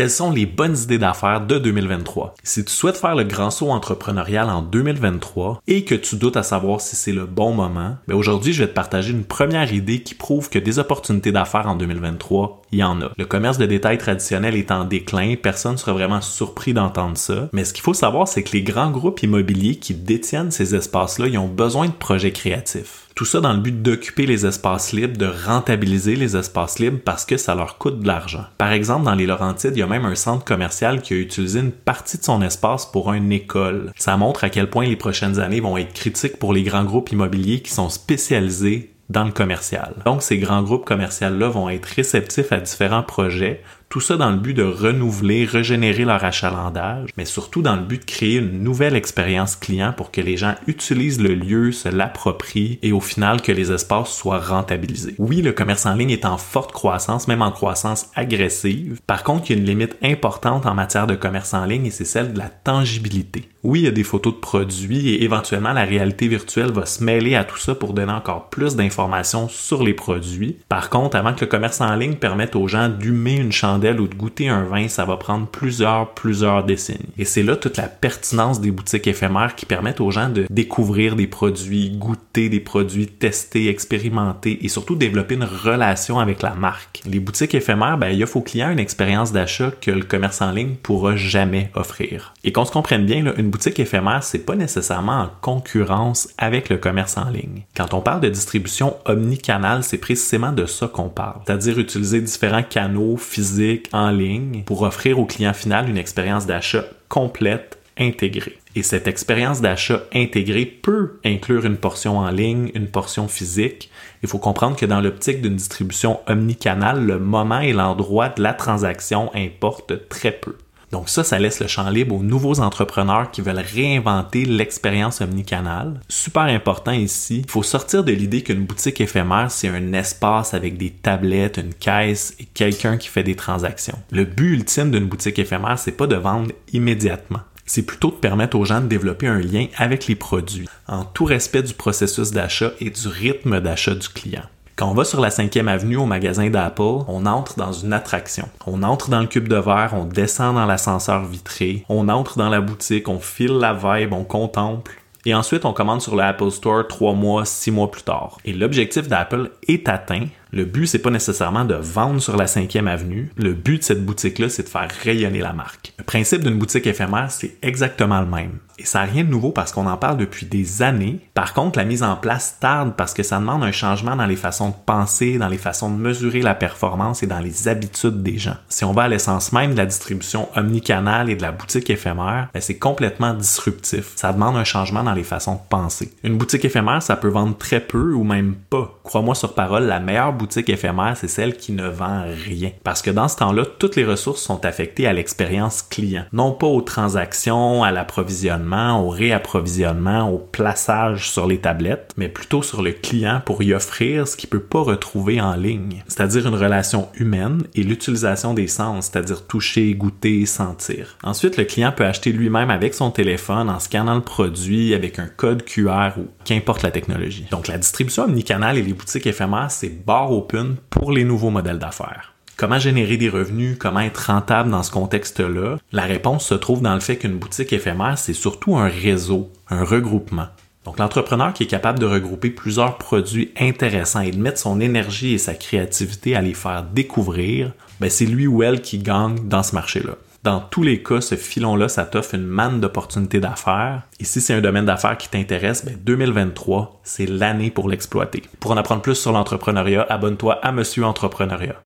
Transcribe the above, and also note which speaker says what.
Speaker 1: quelles sont les bonnes idées d'affaires de 2023. Si tu souhaites faire le grand saut entrepreneurial en 2023 et que tu doutes à savoir si c'est le bon moment, ben aujourd'hui, je vais te partager une première idée qui prouve que des opportunités d'affaires en 2023, il y en a. Le commerce de détail traditionnel est en déclin, personne ne sera vraiment surpris d'entendre ça, mais ce qu'il faut savoir, c'est que les grands groupes immobiliers qui détiennent ces espaces-là, ils ont besoin de projets créatifs. Tout ça dans le but d'occuper les espaces libres, de rentabiliser les espaces libres parce que ça leur coûte de l'argent. Par exemple, dans les Laurentides, il y a même un centre commercial qui a utilisé une partie de son espace pour une école. Ça montre à quel point les prochaines années vont être critiques pour les grands groupes immobiliers qui sont spécialisés dans le commercial. Donc, ces grands groupes commerciaux-là vont être réceptifs à différents projets, tout ça dans le but de renouveler, régénérer leur achalandage, mais surtout dans le but de créer une nouvelle expérience client pour que les gens utilisent le lieu, se l'approprient et au final que les espaces soient rentabilisés. Oui, le commerce en ligne est en forte croissance, même en croissance agressive. Par contre, il y a une limite importante en matière de commerce en ligne et c'est celle de la tangibilité. Oui, il y a des photos de produits et éventuellement la réalité virtuelle va se mêler à tout ça pour donner encore plus d'informations sur les produits. Par contre, avant que le commerce en ligne permette aux gens d'humer une chandelle ou de goûter un vin, ça va prendre plusieurs, plusieurs décennies. Et c'est là toute la pertinence des boutiques éphémères qui permettent aux gens de découvrir des produits, goûter des produits, tester, expérimenter et surtout développer une relation avec la marque. Les boutiques éphémères, ben, il offrent aux clients une expérience d'achat que le commerce en ligne pourra jamais offrir. Et qu'on se comprenne bien, une boutique éphémère, c'est pas nécessairement en concurrence avec le commerce en ligne. Quand on parle de distribution omnicanal, c'est précisément de ça qu'on parle. C'est-à-dire utiliser différents canaux physiques en ligne pour offrir au client final une expérience d'achat complète, intégrée. Et cette expérience d'achat intégrée peut inclure une portion en ligne, une portion physique. Il faut comprendre que dans l'optique d'une distribution omnicanal, le moment et l'endroit de la transaction importent très peu. Donc ça, ça laisse le champ libre aux nouveaux entrepreneurs qui veulent réinventer l'expérience omnicanale. Super important ici, il faut sortir de l'idée qu'une boutique éphémère, c'est un espace avec des tablettes, une caisse et quelqu'un qui fait des transactions. Le but ultime d'une boutique éphémère, c'est pas de vendre immédiatement c'est plutôt de permettre aux gens de développer un lien avec les produits, en tout respect du processus d'achat et du rythme d'achat du client. Quand on va sur la 5e avenue au magasin d'Apple, on entre dans une attraction. On entre dans le cube de verre, on descend dans l'ascenseur vitré, on entre dans la boutique, on file la vibe, on contemple. Et ensuite, on commande sur l'Apple Store trois mois, six mois plus tard. Et l'objectif d'Apple est atteint. Le but, c'est pas nécessairement de vendre sur la 5e avenue. Le but de cette boutique-là, c'est de faire rayonner la marque. Le principe d'une boutique éphémère, c'est exactement le même. Et ça n'a rien de nouveau parce qu'on en parle depuis des années. Par contre, la mise en place tarde parce que ça demande un changement dans les façons de penser, dans les façons de mesurer la performance et dans les habitudes des gens. Si on va à l'essence même de la distribution omnicanale et de la boutique éphémère, ben, c'est complètement disruptif. Ça demande un changement dans les façons de penser. Une boutique éphémère, ça peut vendre très peu ou même pas. Crois-moi sur parole, la meilleure boutique éphémère, c'est celle qui ne vend rien. Parce que dans ce temps-là, toutes les ressources sont affectées à l'expérience client, non pas aux transactions, à l'approvisionnement au réapprovisionnement, au plaçage sur les tablettes, mais plutôt sur le client pour y offrir ce qu'il peut pas retrouver en ligne, c'est-à-dire une relation humaine et l'utilisation des sens, c'est-à-dire toucher, goûter, sentir. Ensuite, le client peut acheter lui-même avec son téléphone en scannant le produit avec un code QR ou qu'importe la technologie. Donc la distribution omnicanal et les boutiques éphémères, c'est open pour les nouveaux modèles d'affaires. Comment générer des revenus, comment être rentable dans ce contexte-là? La réponse se trouve dans le fait qu'une boutique éphémère, c'est surtout un réseau, un regroupement. Donc l'entrepreneur qui est capable de regrouper plusieurs produits intéressants et de mettre son énergie et sa créativité à les faire découvrir, ben c'est lui ou elle qui gagne dans ce marché-là. Dans tous les cas, ce filon-là, ça t'offre une manne d'opportunités d'affaires. Et si c'est un domaine d'affaires qui t'intéresse, ben 2023, c'est l'année pour l'exploiter. Pour en apprendre plus sur l'entrepreneuriat, abonne-toi à Monsieur Entrepreneuriat.